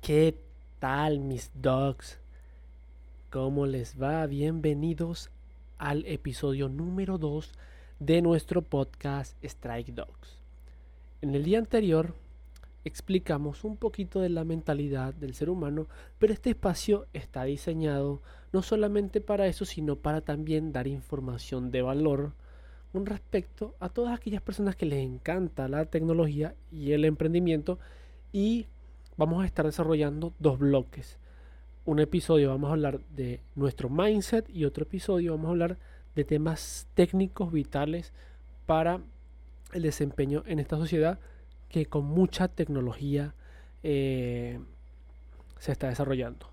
¿Qué tal mis dogs? ¿Cómo les va? Bienvenidos al episodio número 2 de nuestro podcast Strike Dogs. En el día anterior explicamos un poquito de la mentalidad del ser humano, pero este espacio está diseñado no solamente para eso, sino para también dar información de valor con respecto a todas aquellas personas que les encanta la tecnología y el emprendimiento y vamos a estar desarrollando dos bloques. Un episodio vamos a hablar de nuestro mindset y otro episodio vamos a hablar de temas técnicos vitales para el desempeño en esta sociedad que con mucha tecnología eh, se está desarrollando.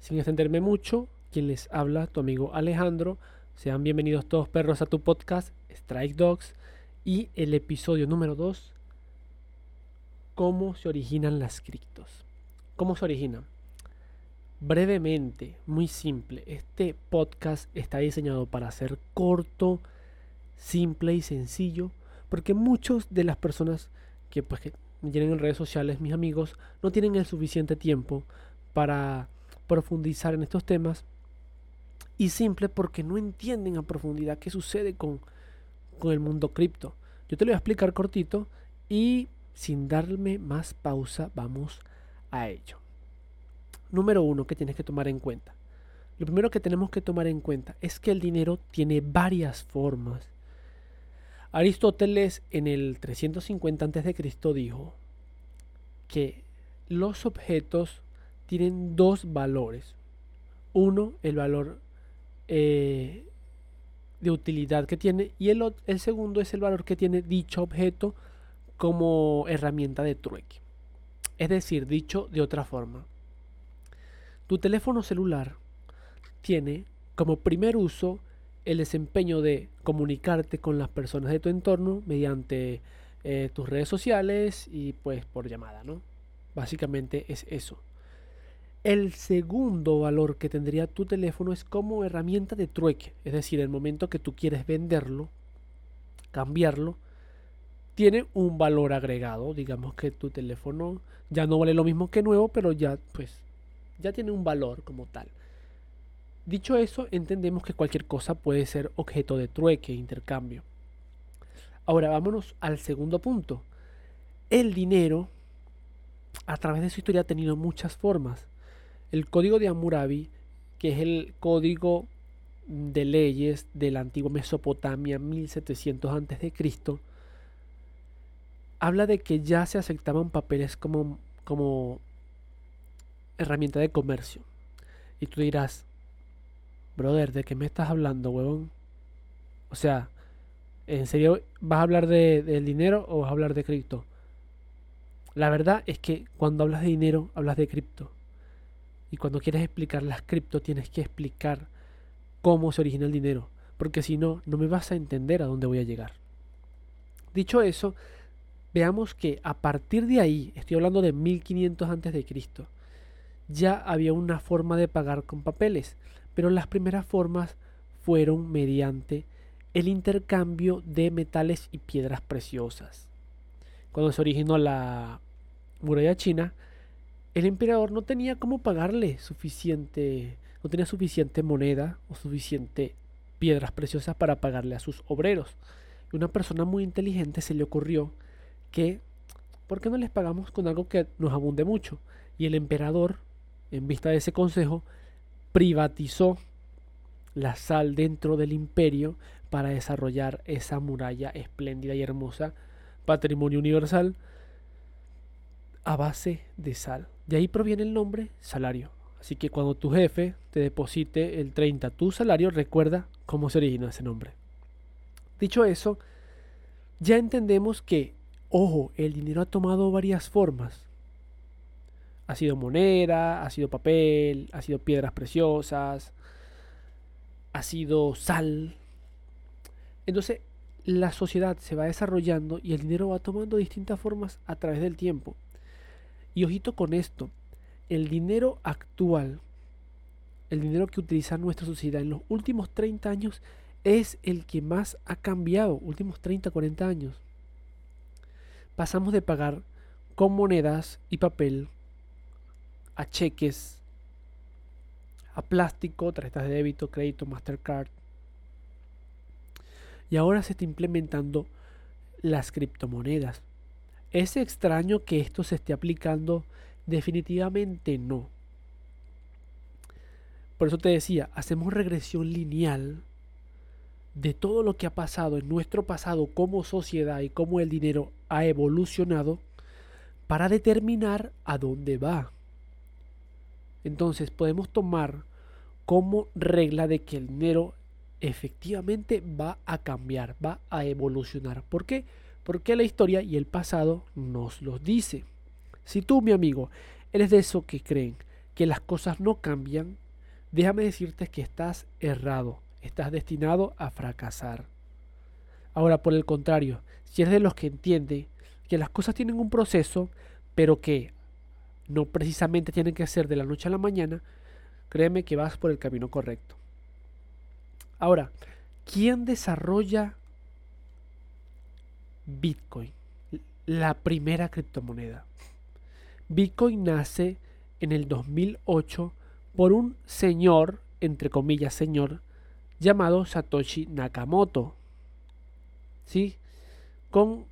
Sin extenderme mucho, quien les habla, tu amigo Alejandro. Sean bienvenidos todos perros a tu podcast Strike Dogs y el episodio número 2 cómo se originan las criptos. ¿Cómo se originan? Brevemente, muy simple, este podcast está diseñado para ser corto, simple y sencillo, porque muchas de las personas que pues que me tienen en redes sociales, mis amigos, no tienen el suficiente tiempo para profundizar en estos temas y simple porque no entienden a profundidad qué sucede con, con el mundo cripto. Yo te lo voy a explicar cortito y sin darme más pausa, vamos a ello. Número uno que tienes que tomar en cuenta. Lo primero que tenemos que tomar en cuenta es que el dinero tiene varias formas. Aristóteles en el 350 a.C. dijo que los objetos tienen dos valores. Uno, el valor eh, de utilidad que tiene y el, el segundo es el valor que tiene dicho objeto como herramienta de trueque. Es decir, dicho de otra forma, tu teléfono celular tiene como primer uso el desempeño de comunicarte con las personas de tu entorno mediante eh, tus redes sociales y pues por llamada, ¿no? Básicamente es eso. El segundo valor que tendría tu teléfono es como herramienta de trueque, es decir, el momento que tú quieres venderlo, cambiarlo, tiene un valor agregado. Digamos que tu teléfono ya no vale lo mismo que nuevo, pero ya pues ya tiene un valor como tal. Dicho eso, entendemos que cualquier cosa puede ser objeto de trueque, intercambio. Ahora vámonos al segundo punto. El dinero, a través de su historia, ha tenido muchas formas. El código de Hammurabi, que es el código de leyes de la antigua Mesopotamia 1700 a.C., habla de que ya se aceptaban papeles como, como herramienta de comercio. Y tú dirás, brother, ¿de qué me estás hablando, huevón? O sea, ¿en serio vas a hablar de, del dinero o vas a hablar de cripto? La verdad es que cuando hablas de dinero, hablas de cripto. Y cuando quieres explicar las cripto, tienes que explicar cómo se origina el dinero. Porque si no, no me vas a entender a dónde voy a llegar. Dicho eso, veamos que a partir de ahí, estoy hablando de 1500 antes de Cristo, ya había una forma de pagar con papeles, pero las primeras formas fueron mediante el intercambio de metales y piedras preciosas. Cuando se originó la muralla china, el emperador no tenía cómo pagarle suficiente, no tenía suficiente moneda o suficiente piedras preciosas para pagarle a sus obreros. Y una persona muy inteligente se le ocurrió que, ¿por qué no les pagamos con algo que nos abunde mucho? Y el emperador, en vista de ese consejo, privatizó la sal dentro del imperio para desarrollar esa muralla espléndida y hermosa, patrimonio universal, a base de sal. De ahí proviene el nombre salario. Así que cuando tu jefe te deposite el 30 tu salario, recuerda cómo se originó ese nombre. Dicho eso, ya entendemos que Ojo, el dinero ha tomado varias formas. Ha sido moneda, ha sido papel, ha sido piedras preciosas, ha sido sal. Entonces, la sociedad se va desarrollando y el dinero va tomando distintas formas a través del tiempo. Y ojito con esto, el dinero actual, el dinero que utiliza nuestra sociedad en los últimos 30 años es el que más ha cambiado, últimos 30, 40 años pasamos de pagar con monedas y papel a cheques, a plástico, tarjetas de débito, crédito, Mastercard. Y ahora se está implementando las criptomonedas. ¿Es extraño que esto se esté aplicando? Definitivamente no. Por eso te decía, hacemos regresión lineal de todo lo que ha pasado en nuestro pasado como sociedad y cómo el dinero ha evolucionado para determinar a dónde va. Entonces podemos tomar como regla de que el dinero efectivamente va a cambiar, va a evolucionar. ¿Por qué? Porque la historia y el pasado nos lo dice. Si tú, mi amigo, eres de esos que creen que las cosas no cambian, déjame decirte que estás errado, estás destinado a fracasar. Ahora, por el contrario, si eres de los que entiende que las cosas tienen un proceso, pero que no precisamente tienen que ser de la noche a la mañana, créeme que vas por el camino correcto. Ahora, ¿quién desarrolla Bitcoin? La primera criptomoneda. Bitcoin nace en el 2008 por un señor, entre comillas señor, llamado Satoshi Nakamoto. ¿Sí? Con,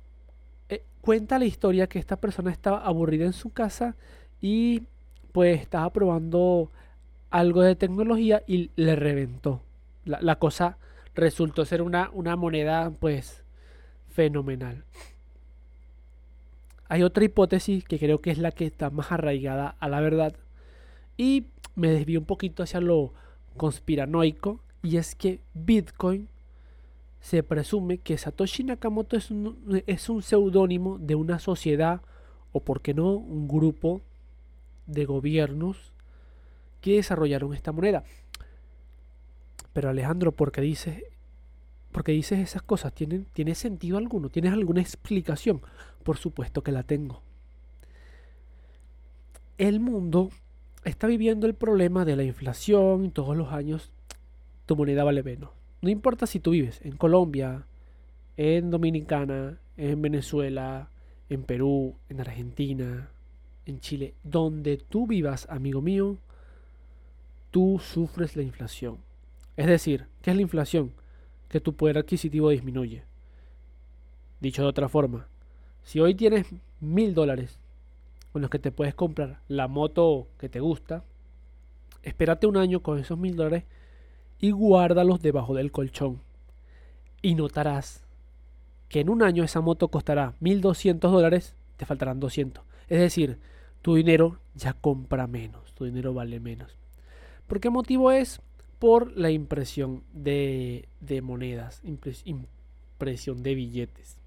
eh, cuenta la historia que esta persona estaba aburrida en su casa y pues estaba probando algo de tecnología y le reventó la, cosa resultó ser una, una moneda pues fenomenal. Hay otra hipótesis que creo que es la que está más arraigada a la verdad y me desvío un poquito hacia lo conspiranoico y es que Bitcoin se presume que Satoshi Nakamoto es un, es un seudónimo de una sociedad o por qué no un grupo de gobiernos que desarrollaron esta moneda. Pero Alejandro, ¿por qué dices, porque dices esas cosas? ¿Tienen, ¿Tiene sentido alguno? ¿Tienes alguna explicación? Por supuesto que la tengo. El mundo está viviendo el problema de la inflación todos los años tu moneda vale menos. No importa si tú vives en Colombia, en Dominicana, en Venezuela, en Perú, en Argentina, en Chile, donde tú vivas, amigo mío, tú sufres la inflación. Es decir, ¿qué es la inflación? Que tu poder adquisitivo disminuye. Dicho de otra forma, si hoy tienes mil dólares con los que te puedes comprar la moto que te gusta, espérate un año con esos mil dólares y guárdalos debajo del colchón. Y notarás que en un año esa moto costará 1200 dólares, te faltarán 200. Es decir, tu dinero ya compra menos, tu dinero vale menos. ¿Por qué motivo es? por la impresión de, monedas, impresión de billetes.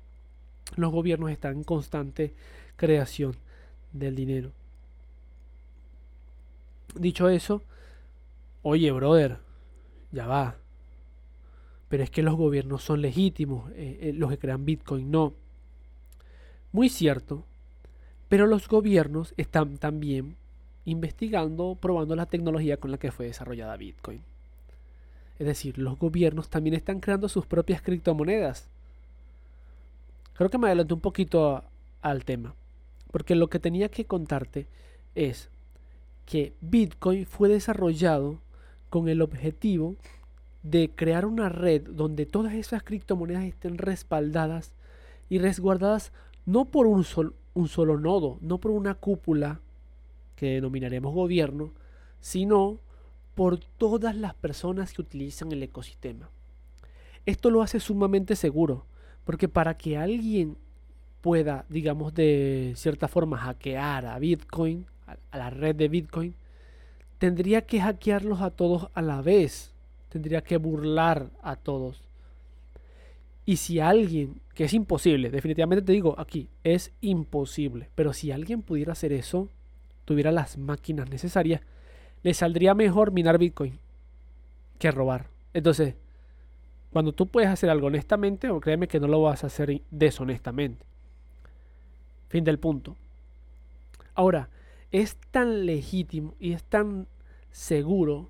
Los gobiernos están en constante creación del dinero. Dicho eso, oye, brother, ya va. Pero es que los gobiernos son legítimos, eh, eh, los que crean Bitcoin no. Muy cierto, pero los gobiernos están también investigando, probando la tecnología con la que fue desarrollada Bitcoin. Es decir, los gobiernos también están creando sus propias criptomonedas. Creo que me adelanté un poquito al tema. Porque lo que tenía que contarte es que Bitcoin fue desarrollado con el objetivo de crear una red donde todas esas criptomonedas estén respaldadas y resguardadas no por un, solo nodo, no por una cúpula que denominaremos gobierno, sino por todas las personas que utilizan el ecosistema. Esto lo hace sumamente seguro, porque para que alguien pueda, digamos, de cierta forma hackear a Bitcoin, a la red de Bitcoin, tendría que hackearlos a todos a la vez, tendría que burlar a todos. Y si alguien, que es imposible, definitivamente te digo aquí, es imposible, pero si alguien pudiera hacer eso, tuviera las máquinas necesarias, le saldría mejor minar Bitcoin que robar. Entonces, cuando tú puedes hacer algo honestamente, o créeme que no lo vas a hacer deshonestamente. Fin del punto. Ahora, es tan legítimo y es tan seguro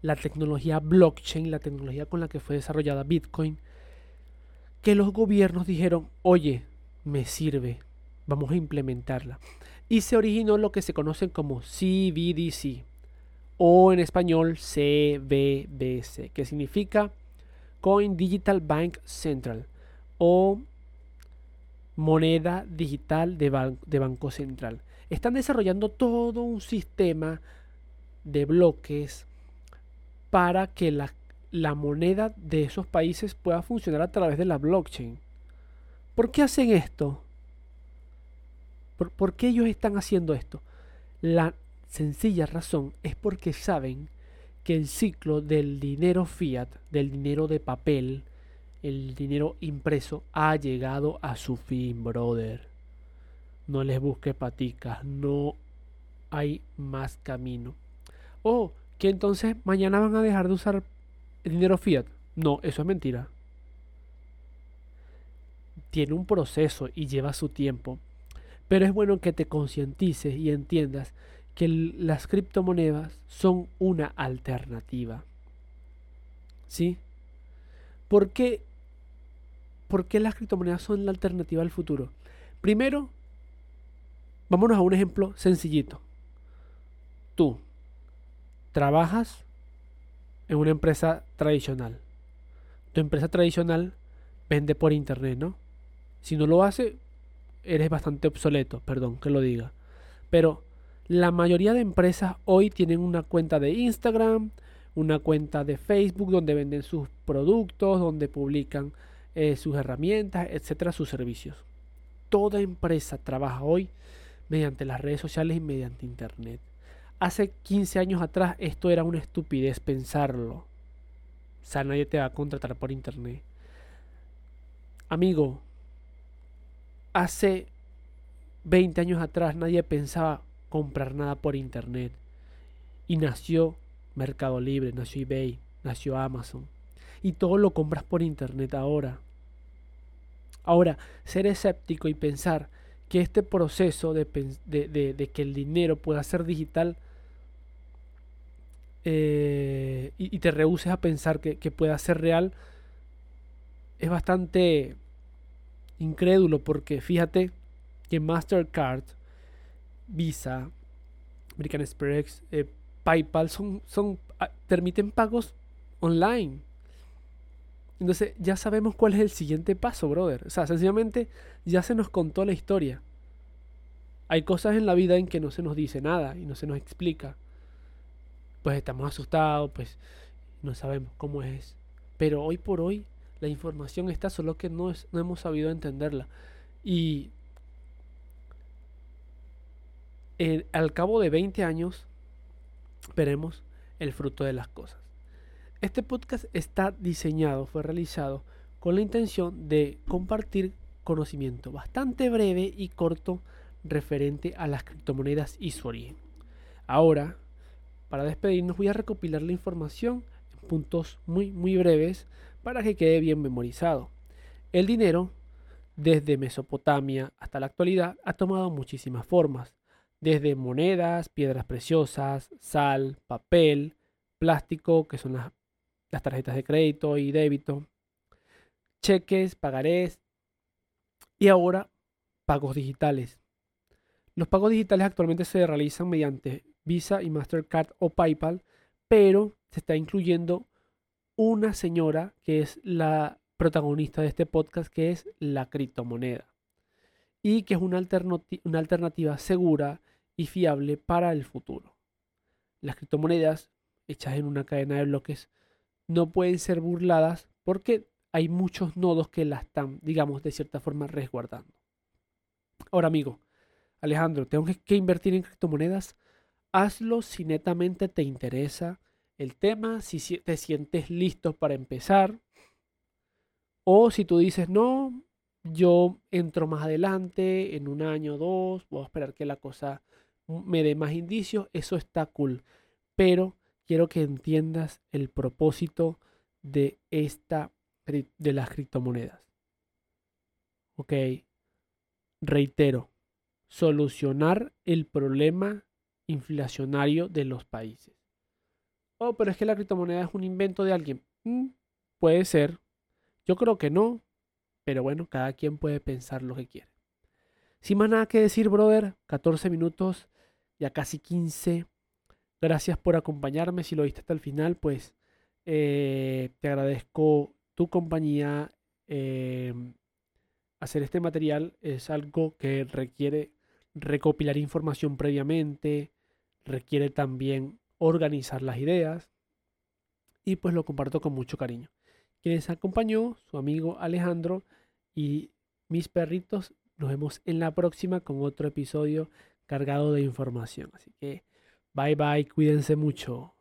la tecnología blockchain, la tecnología con la que fue desarrollada Bitcoin, que los gobiernos dijeron, oye, me sirve, vamos a implementarla. y se originó lo que se conocen como CBDC o en español CBBC, que significa Coin Digital Bank Central o moneda digital de, de Banco Central. Están desarrollando todo un sistema de bloques para que la, la moneda de esos países pueda funcionar a través de la blockchain. ¿Por qué hacen esto? ¿Por, qué ellos están haciendo esto? La sencilla razón es porque saben que el ciclo del dinero fiat, del dinero de papel, el dinero impreso, ha llegado a su fin, brother. No les busque paticas, no hay más camino. Oh, que entonces mañana van a dejar de usar dinero fiat. No, eso es mentira. Tiene un proceso y lleva su tiempo. Pero es bueno que te concientices y entiendas que las criptomonedas son una alternativa. ¿Sí? ¿Por qué, ¿Por qué las criptomonedas son la alternativa al futuro? Primero, vámonos a un ejemplo sencillito. Tú trabajas en una empresa tradicional. Tu empresa tradicional vende por internet, ¿no? Si no lo hace, eres bastante obsoleto, perdón que lo diga. Pero la mayoría de empresas hoy tienen una cuenta de Instagram, una cuenta de Facebook donde venden sus productos, donde publican eh, sus herramientas, etcétera, sus servicios. Toda empresa trabaja hoy mediante las redes sociales y mediante Internet. Hace 15 años atrás esto era una estupidez pensarlo. O sea, nadie te va a contratar por Internet. Amigo, hace 20 años atrás nadie pensaba comprar nada por internet. Y nació Mercado Libre, nació eBay, nació Amazon. Y todo lo compras por internet ahora. Ahora, ser escéptico y pensar que este proceso de, que el dinero pueda ser digital eh, y, te rehuses a pensar que, que pueda ser real es bastante incrédulo porque fíjate que Mastercard, Visa, American Express, eh, PayPal son, son, ah, permiten pagos online. Entonces ya sabemos cuál es el siguiente paso, brother. O sea, sencillamente ya se nos contó la historia. Hay cosas en la vida en que no se nos dice nada y no se nos explica. Pues estamos asustados, pues no sabemos cómo es. Pero hoy por hoy la información está, solo que no, es, no hemos sabido entenderla. Y al cabo de 20 años veremos el fruto de las cosas. Este podcast está diseñado, fue realizado con la intención de compartir conocimiento bastante breve y corto referente a las criptomonedas y su origen. Ahora, para despedirnos voy a recopilar la información en puntos muy muy breves para que quede bien memorizado. El dinero, desde Mesopotamia hasta la actualidad, ha tomado muchísimas formas, desde monedas, piedras preciosas, sal, papel, plástico, que son las, tarjetas de crédito y débito, cheques, pagarés y ahora pagos digitales. Los pagos digitales actualmente se realizan mediante Visa y Mastercard o PayPal, pero se está incluyendo una señora que es la protagonista de este podcast, que es la criptomoneda. Y que es una, alternativa segura y fiable para el futuro. Las criptomonedas hechas en una cadena de bloques no pueden ser burladas porque hay muchos nodos que la están, digamos, de cierta forma resguardando. Ahora, amigo, Alejandro, ¿tengo que invertir en criptomonedas? Hazlo si netamente te interesa el tema, si te sientes listo para empezar. O si tú dices, no, yo entro más adelante, en un año o dos, voy a esperar que la cosa me dé más indicios, eso está cool. Pero quiero que entiendas el propósito de esta de las criptomonedas. Ok, reitero, solucionar el problema inflacionario de los países. Oh, pero es que la criptomoneda es un invento de alguien. Mm, puede ser. Yo creo que no. Pero bueno, cada quien puede pensar lo que quiere. Sin más nada que decir, brother, 14 minutos, ya casi 15. Gracias por acompañarme. Si lo viste hasta el final, pues eh, te agradezco tu compañía. Eh, hacer este material es algo que requiere recopilar información previamente, requiere también organizar las ideas y pues lo comparto con mucho cariño. Quienes acompañó, su amigo Alejandro y mis perritos, nos vemos en la próxima con otro episodio cargado de información. Así que bye bye, cuídense mucho.